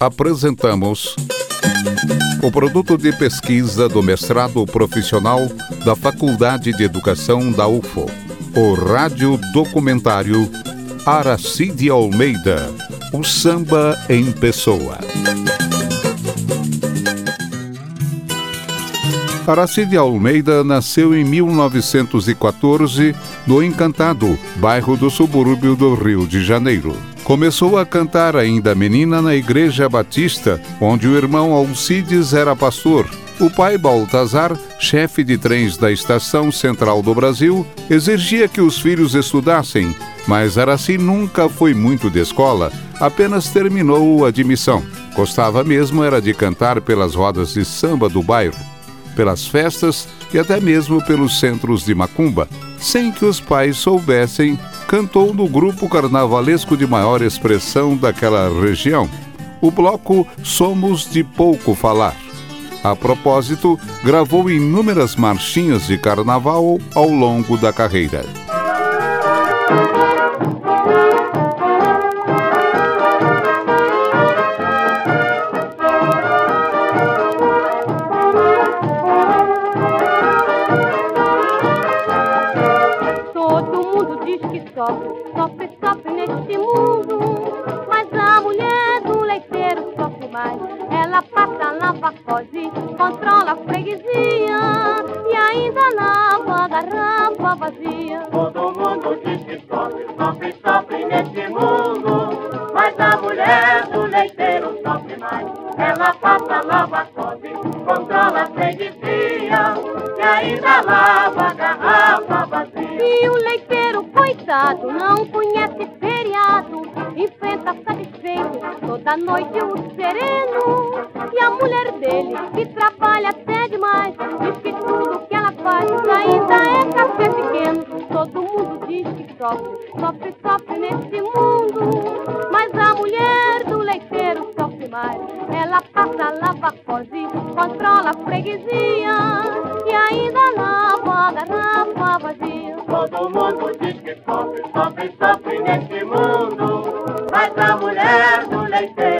apresentamos o produto de pesquisa do mestrado profissional da Faculdade de Educação da UFO, o rádio documentário Aracide Almeida, o samba em pessoa. Aracide Almeida nasceu em 1914 no Encantado, bairro do subúrbio do Rio de Janeiro. Começou a cantar ainda menina na Igreja Batista, onde o irmão Alcides era pastor. O pai Baltazar, chefe de trens da Estação Central do Brasil, exigia que os filhos estudassem, mas Araci nunca foi muito de escola, apenas terminou a admissão. Gostava mesmo era de cantar pelas rodas de samba do bairro, pelas festas e até mesmo pelos centros de macumba, sem que os pais soubessem cantou no grupo carnavalesco de maior expressão daquela região, o bloco Somos de Pouco Falar. A propósito, gravou inúmeras marchinhas de carnaval ao longo da carreira. pra lava lá controla a freguesia e ainda lava a garrafa vazia. Todo mundo diz que sofre, sofre, sofre neste mundo, mas a mulher do leiteiro sofre mais. Ela passa, lava a controla a freguesia e ainda lava a garrafa vazia. E o leiteiro, coitado, não conhece feriado, enfrenta satisfeito toda noite o sereno mulher dele, que trabalha até demais. Diz que tudo que ela faz ainda é café pequeno. Todo mundo diz que sofre, sofre, sofre nesse mundo. Mas a mulher do leiteiro sofre mais. Ela passa, lava, cozinha, controla a freguesia. E ainda lava a garrafa vazia. Todo mundo diz que sofre, sofre, sofre nesse mundo. Mas a mulher do leiteiro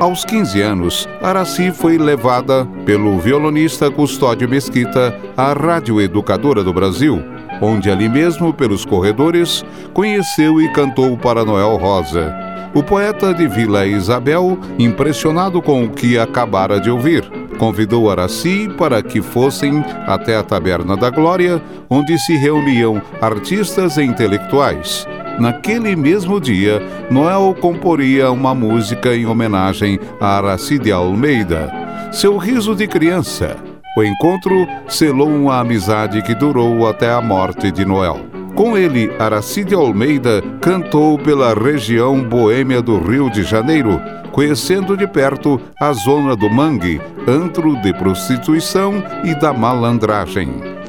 Aos 15 anos, Araci foi levada pelo violonista Custódio Mesquita à Rádio Educadora do Brasil, onde ali mesmo, pelos corredores, conheceu e cantou para Noel Rosa. O poeta de Vila Isabel, impressionado com o que acabara de ouvir, convidou Araci para que fossem até a Taberna da Glória, onde se reuniam artistas e intelectuais. Naquele mesmo dia, Noel comporia uma música em homenagem a Aracide Almeida, seu riso de criança. O encontro selou uma amizade que durou até a morte de Noel. Com ele, Aracide Almeida cantou pela região boêmia do Rio de Janeiro, conhecendo de perto a zona do mangue, antro de prostituição e da malandragem.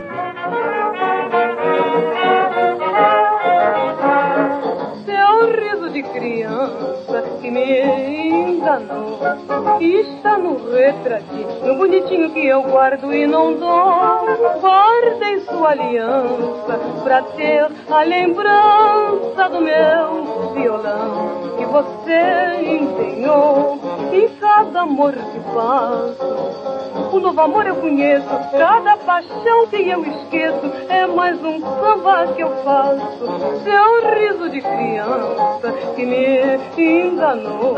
Me enganou está no retratinho bonitinho que eu guardo e não dou. Guardei sua aliança pra ter a lembrança do meu violão que você empenhou em cada amor que faço. O novo amor eu conheço, cada paixão que eu esqueço é mais um samba que eu faço. Seu riso de criança que me enganou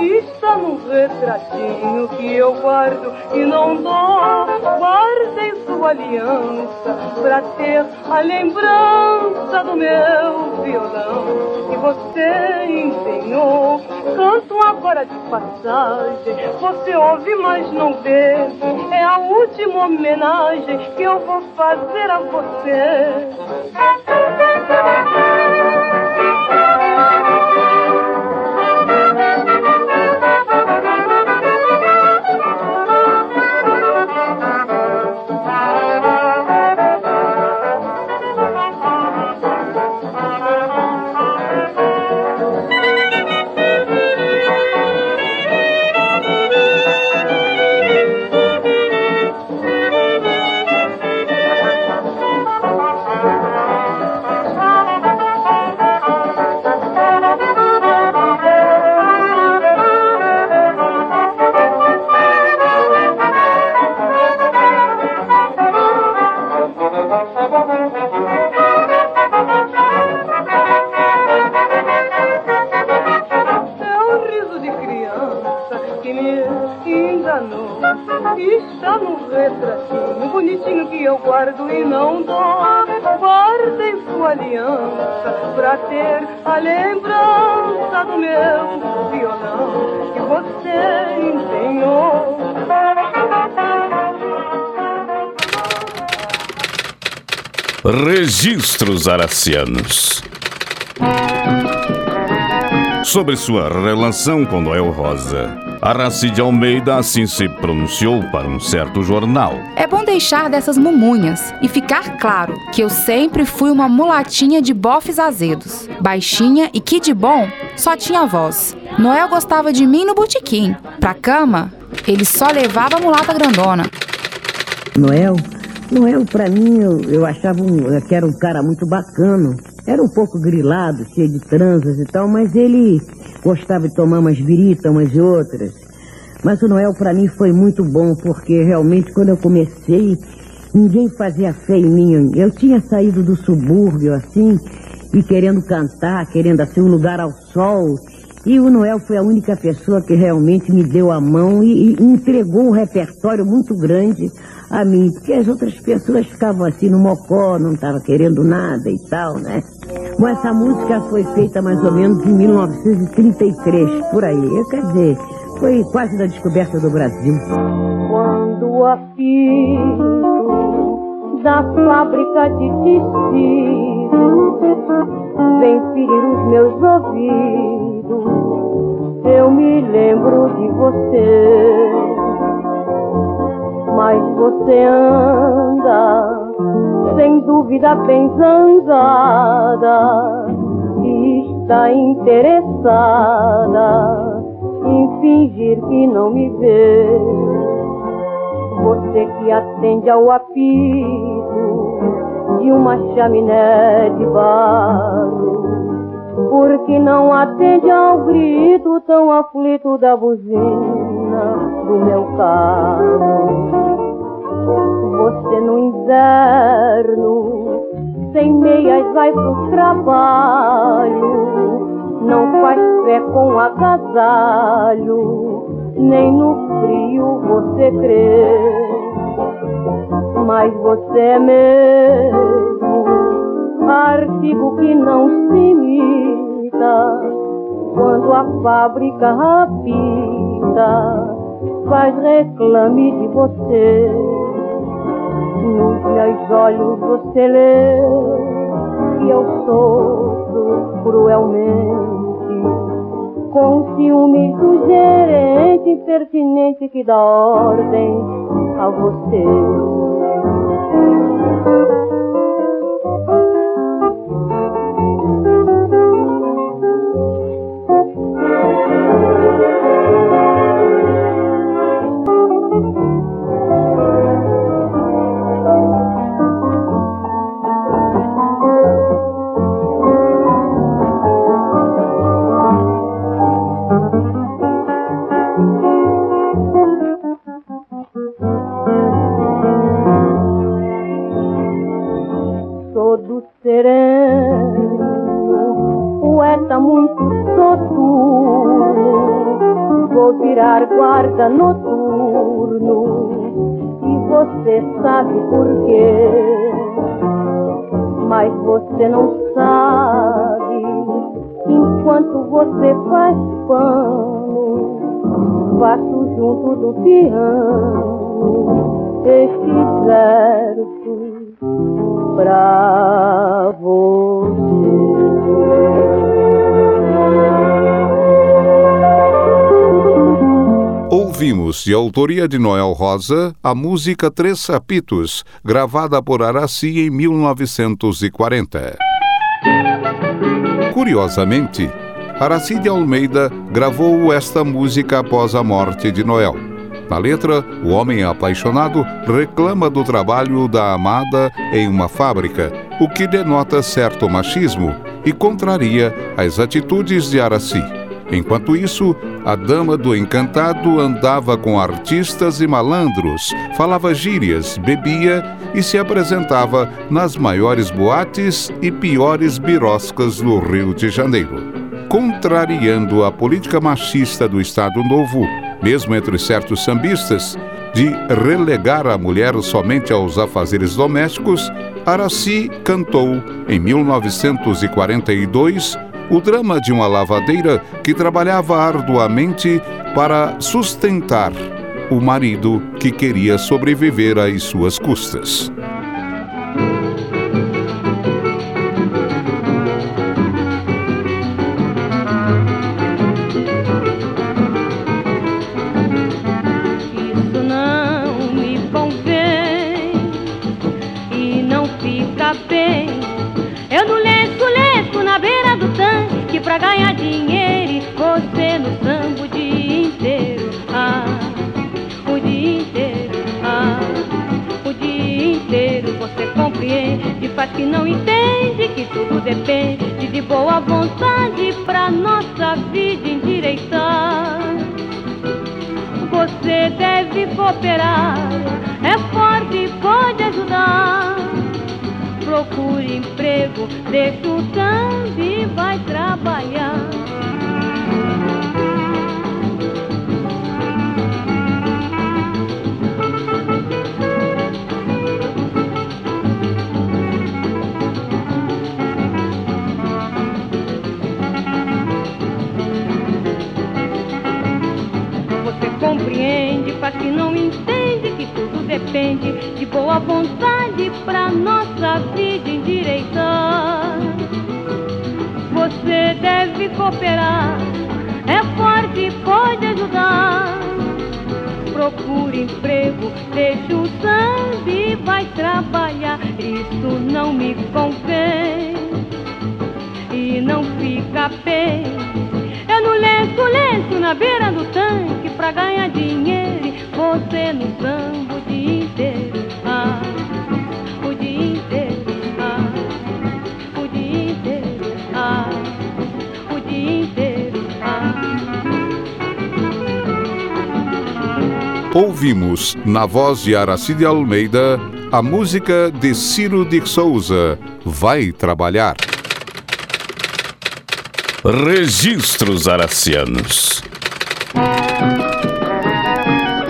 está no retratinho que eu guardo e não dou. Guardei sua aliança pra ter a lembrança do meu violão que você empenhou. Canto agora de passagem, você ouve, mas não vê. É a última homenagem que eu vou fazer a você. Lembrança do meu violão que você empenhou. Registros Aracianos. Sobre sua relação com Noel Rosa, Aracide Almeida assim se pronunciou para um certo jornal. É bom deixar dessas mumunhas e ficar claro que eu sempre fui uma mulatinha de bofes azedos. Baixinha e que de bom, só tinha voz. Noel gostava de mim no botequim. Pra cama, ele só levava a mulata grandona. Noel Noel, para mim, eu, eu achava um, que era um cara muito bacana. Era um pouco grilado, cheio de transas e tal, mas ele gostava de tomar umas biritas, umas e outras. Mas o Noel para mim foi muito bom, porque realmente quando eu comecei, ninguém fazia fé em mim. Eu tinha saído do subúrbio assim, e querendo cantar, querendo assim um lugar ao sol. E o Noel foi a única pessoa que realmente me deu a mão e, e entregou um repertório muito grande a mim, porque as outras pessoas ficavam assim no mocó, não estavam querendo nada e tal, né? Bom, essa música foi feita mais ou menos em 1933, por aí. Eu, quer dizer, foi quase da descoberta do Brasil. Quando apito da fábrica de tecido vem ferir os meus ouvidos, eu me lembro de você. Mas você anda sem dúvida bem zangada e está interessada em fingir que não me vê. Você que atende ao apito de uma chaminé de barro, porque não atende ao grito tão aflito da buzina do meu carro. Você no inverno, sem meias vai pro trabalho, não faz fé com agasalho, nem no frio você crê. Mas você é mesmo artigo que não se imita quando a fábrica rapida faz reclame de você. Nos meus olhos você lê que eu sofro cruelmente com ciúmes do gerente impertinente que dá ordem a você. Guarda noturno. E você sabe por quê. Mas você não sabe. Enquanto você faz pano, faço junto do piano. Estes versos pra você. Ouvimos, de autoria de Noel Rosa, a música Três Sapitos, gravada por Araci em 1940. Curiosamente, Araci de Almeida gravou esta música após a morte de Noel. Na letra, o homem apaixonado reclama do trabalho da amada em uma fábrica, o que denota certo machismo e contraria as atitudes de Araci. Enquanto isso, a dama do encantado andava com artistas e malandros, falava gírias, bebia e se apresentava nas maiores boates e piores biroscas do Rio de Janeiro. Contrariando a política machista do Estado Novo, mesmo entre certos sambistas, de relegar a mulher somente aos afazeres domésticos, Araci cantou, em 1942, o drama de uma lavadeira que trabalhava arduamente para sustentar o marido que queria sobreviver às suas custas. Que não entende que tudo depende de boa vontade pra nossa vida endireitar. Você deve cooperar, é forte e pode ajudar procure emprego, deixa o samba e vai trabalhar. Você compreende, faz que não entende que tudo depende de boa vontade pra nossa vida endireitar. Você deve cooperar, é forte e pode ajudar. Procure emprego, deixa o samba e vai trabalhar. Isso não me convém e não fica bem. Eu no lenço, lenço na beira do tanque pra ganhar dinheiro. Você no samba o dia inteiro. Ah, o dia inteiro. Ah, o dia inteiro. Ah, o dia inteiro. Ah. Ouvimos, na voz de Aracide Almeida, a música de Ciro de Souza, Vai Trabalhar. Registros Aracianos.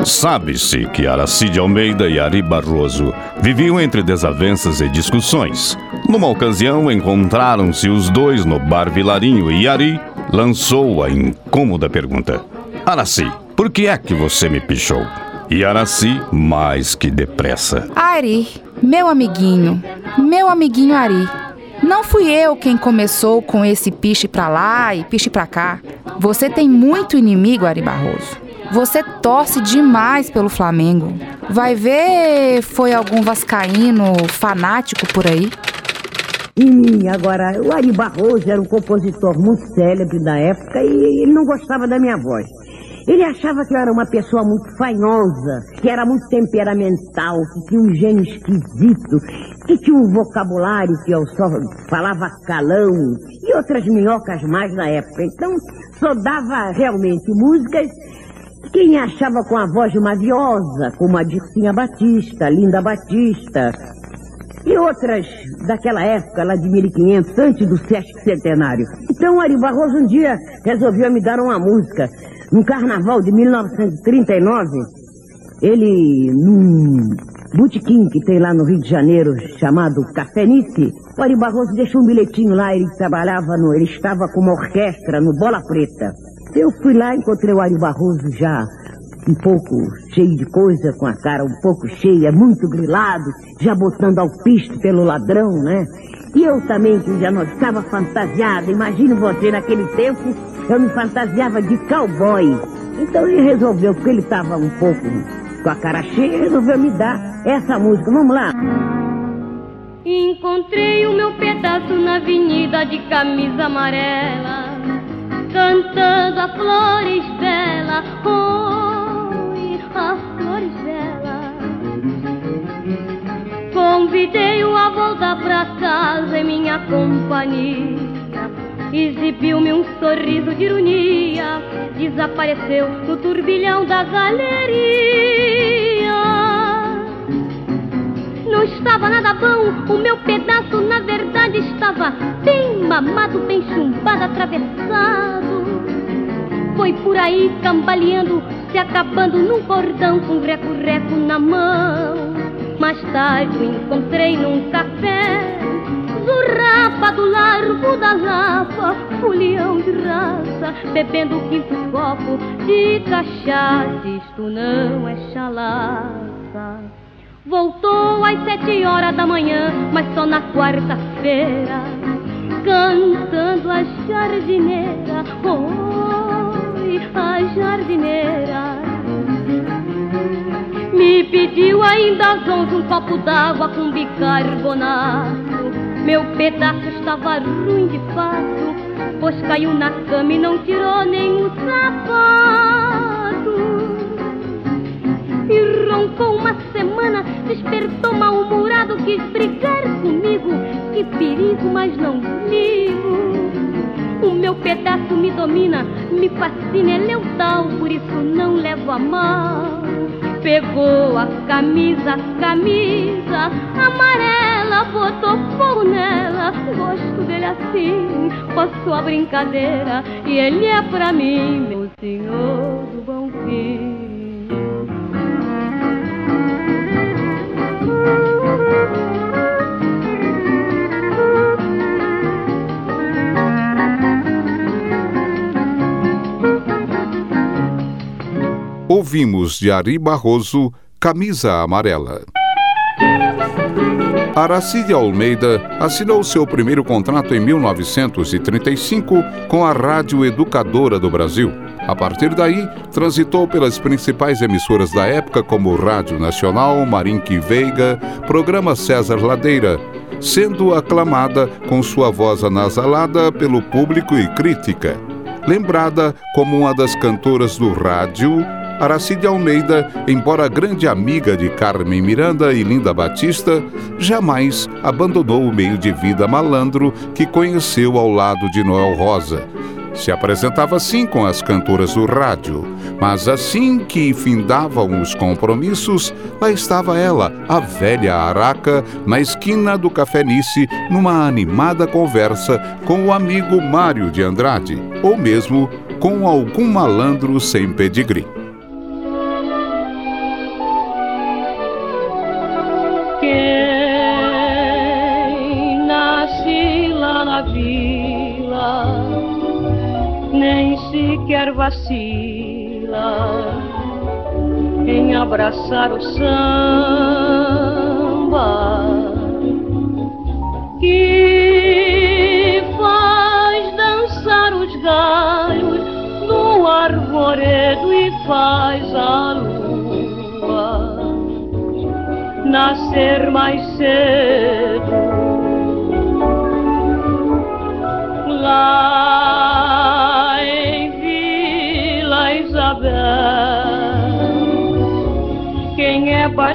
Sabe-se que Aracide Almeida e Ari Barroso viviam entre desavenças e discussões. Numa ocasião, encontraram-se os dois no bar Vilarinho e Ari lançou a incômoda pergunta: Araci, por que é que você me pichou? E Araci, mais que depressa: Ari, meu amiguinho, meu amiguinho Ari. Não fui eu quem começou com esse piche pra lá e piche pra cá. Você tem muito inimigo, Ari Barroso. Você torce demais pelo Flamengo. Vai ver foi algum vascaíno fanático por aí? E agora, o Ari Barroso era um compositor muito célebre da época e ele não gostava da minha voz. Ele achava que eu era uma pessoa muito fanhosa, que era muito temperamental, que tinha um gênio esquisito, que tinha um vocabulário que eu só falava calão e outras minhocas mais na época. Então, só dava realmente músicas quem achava com a voz maviosa, como a Dircinha Batista, Linda Batista, e outras daquela época, lá de 1500, antes do Sesc Centenário. Então, Ari Barroso um dia resolveu me dar uma música. No carnaval de 1939, ele, num botequim que tem lá no Rio de Janeiro, chamado Cafenice, o Ari Barroso deixou um bilhetinho lá, ele trabalhava no, ele estava com uma orquestra no Bola Preta. Eu fui lá, encontrei o Ari Barroso já um pouco cheio de coisa, com a cara um pouco cheia, muito grilado, já botando alpiste pelo ladrão, né? E eu também, que já não estava fantasiada, imagine você naquele tempo, eu me fantasiava de cowboy. Então ele resolveu, porque ele estava um pouco com a cara cheia, resolveu me dar essa música. Vamos lá. Encontrei o meu pedaço na avenida de camisa amarela cantando a flores dela, oi, a flores dela. Convidei-o a voltar pra casa em minha companhia. Exibiu-me um sorriso de ironia, desapareceu no turbilhão da galeria. Não estava nada bom. O meu pedaço, na verdade, estava bem mamado, bem chumbado, atravessado. Foi por aí cambaleando, se acabando num cordão com reco-reco na mão. Mais tarde o encontrei num café, zurrapa do largo da lapa, folião de raça, bebendo o quinto copo de cachaça. Isto não é chalaça. Voltou às sete horas da manhã, mas só na quarta-feira, cantando a jardineira. Oi, a jardineira. Me pediu ainda às onze um copo d'água com bicarbonato. Meu pedaço estava ruim de fato, pois caiu na cama e não tirou nem o sapato. Roncou uma semana, despertou mal-humorado, quis brigar comigo. Que perigo, mas não ligo. O meu pedaço me domina, me fascina, é leal, por isso não levo a mal pegou a camisa, camisa amarela, botou fogo nela. Gosto dele assim, passou a brincadeira e ele é pra mim, meu senhor do bom fim. Ouvimos de Ari Barroso, Camisa Amarela. Aracide Almeida assinou seu primeiro contrato em 1935 com a Rádio Educadora do Brasil. A partir daí, transitou pelas principais emissoras da época como Rádio Nacional, Marinque Veiga, Programa César Ladeira, sendo aclamada com sua voz anasalada pelo público e crítica. Lembrada como uma das cantoras do rádio Aracide Almeida, embora grande amiga de Carmen Miranda e Linda Batista, jamais abandonou o meio de vida malandro que conheceu ao lado de Noel Rosa. Se apresentava sim com as cantoras do rádio, mas assim que findavam os compromissos, lá estava ela, a velha araca, na esquina do Cafenice, numa animada conversa com o amigo Mário de Andrade, ou mesmo com algum malandro sem pedigree. Sequer vacila em abraçar o samba que faz dançar os galhos do arvoredo e faz a lua nascer mais cedo.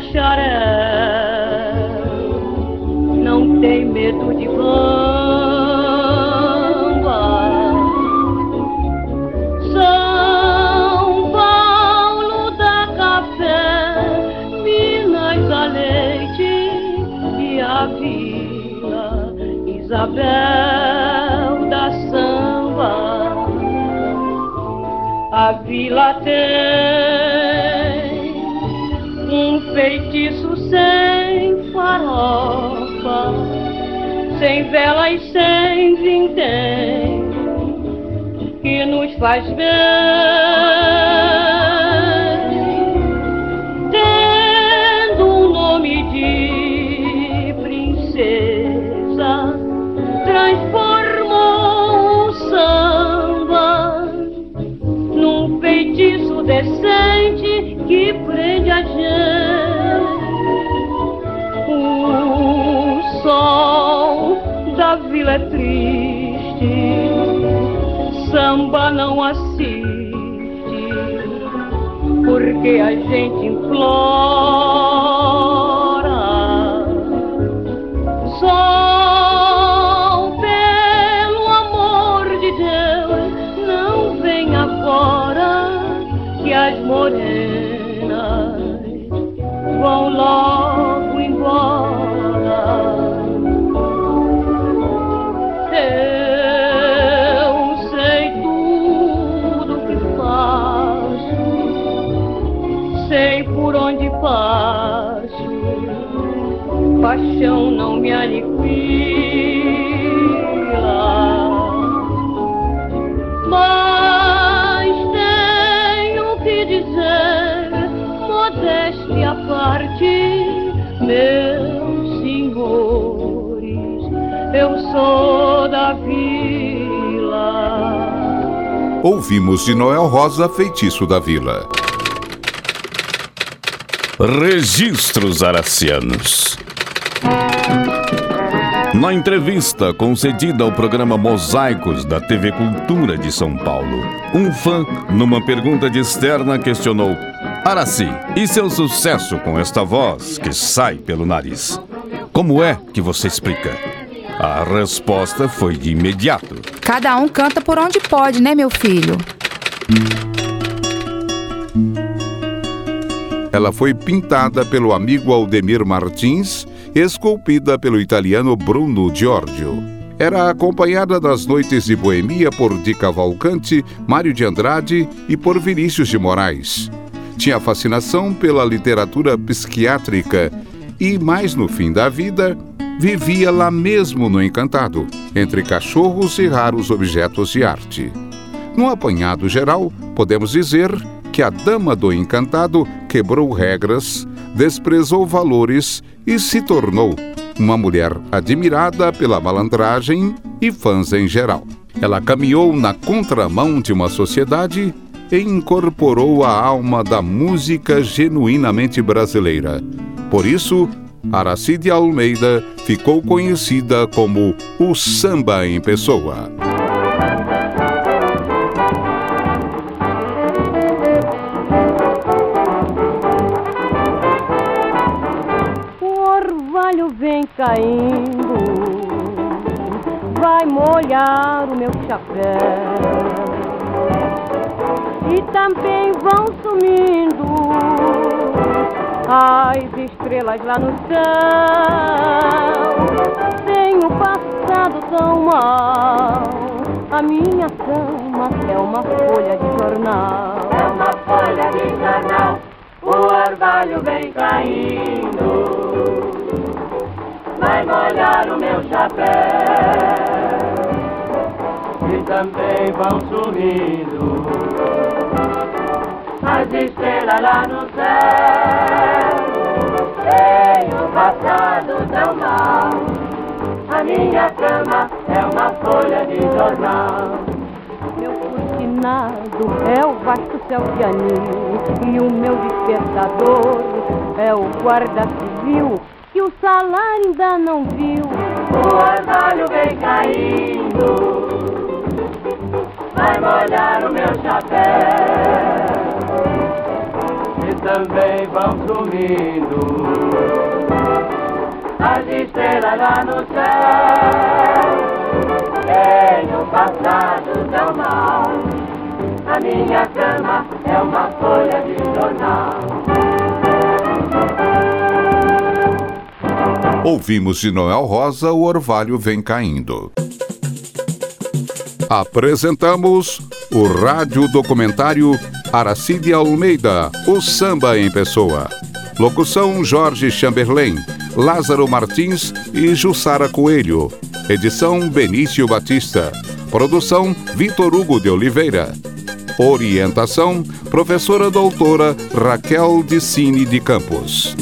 Bacharel não tem medo de bamba. São Paulo da café, Minas a leite e a vila Isabel da samba. A vila tem feitiço sem farofa, sem vela e sem vintém, que nos faz bem. Samba não assiste, porque a gente implora. Parte, meus senhores, eu sou da vila. Ouvimos de Noel Rosa Feitiço da Vila. Registros Aracianos. Na entrevista concedida ao programa Mosaicos da TV Cultura de São Paulo, um fã, numa pergunta de externa, questionou: Araci, e seu sucesso com esta voz que sai pelo nariz? Como é que você explica? A resposta foi de imediato. Cada um canta por onde pode, né, meu filho? Ela foi pintada pelo amigo Aldemir Martins, esculpida pelo italiano Bruno Giorgio. Era acompanhada nas noites de boemia por Di Cavalcante, Mário de Andrade e por Vinícius de Moraes. Tinha fascinação pela literatura psiquiátrica e, mais no fim da vida, vivia lá mesmo no Encantado, entre cachorros e raros objetos de arte. No apanhado geral, podemos dizer que a dama do encantado quebrou regras, desprezou valores e se tornou uma mulher admirada pela malandragem e fãs em geral. Ela caminhou na contramão de uma sociedade incorporou a alma da música genuinamente brasileira. Por isso, Aracide Almeida ficou conhecida como o samba em pessoa. vem caindo, vai molhar o meu chapéu. E também vão sumindo as estrelas lá no céu. Tenho passado tão mal, a minha cama é uma folha de jornal. É uma folha de jornal, o orvalho vem caindo vai molhar o meu chapéu. E também vão sumindo as estrelas lá no céu. Tenho passado tão mal, a minha cama é uma folha de jornal. Meu cortinado é o vasto céu de anil e o meu despertador é o guarda civil que o salário ainda não viu. O orvalho vem caindo, vai molhar o meu chapéu. Também vão sumindo as estrelas lá no céu. Tenho passado tão mal, a minha cama é uma folha de jornal. Ouvimos de Noel Rosa O Orvalho Vem Caindo. Apresentamos o rádio documentário Aracide Almeida, o samba em pessoa. Locução Jorge Chamberlain, Lázaro Martins e Jussara Coelho. Edição Benício Batista. Produção Vitor Hugo de Oliveira. Orientação Professora Doutora Raquel Dicine de Campos.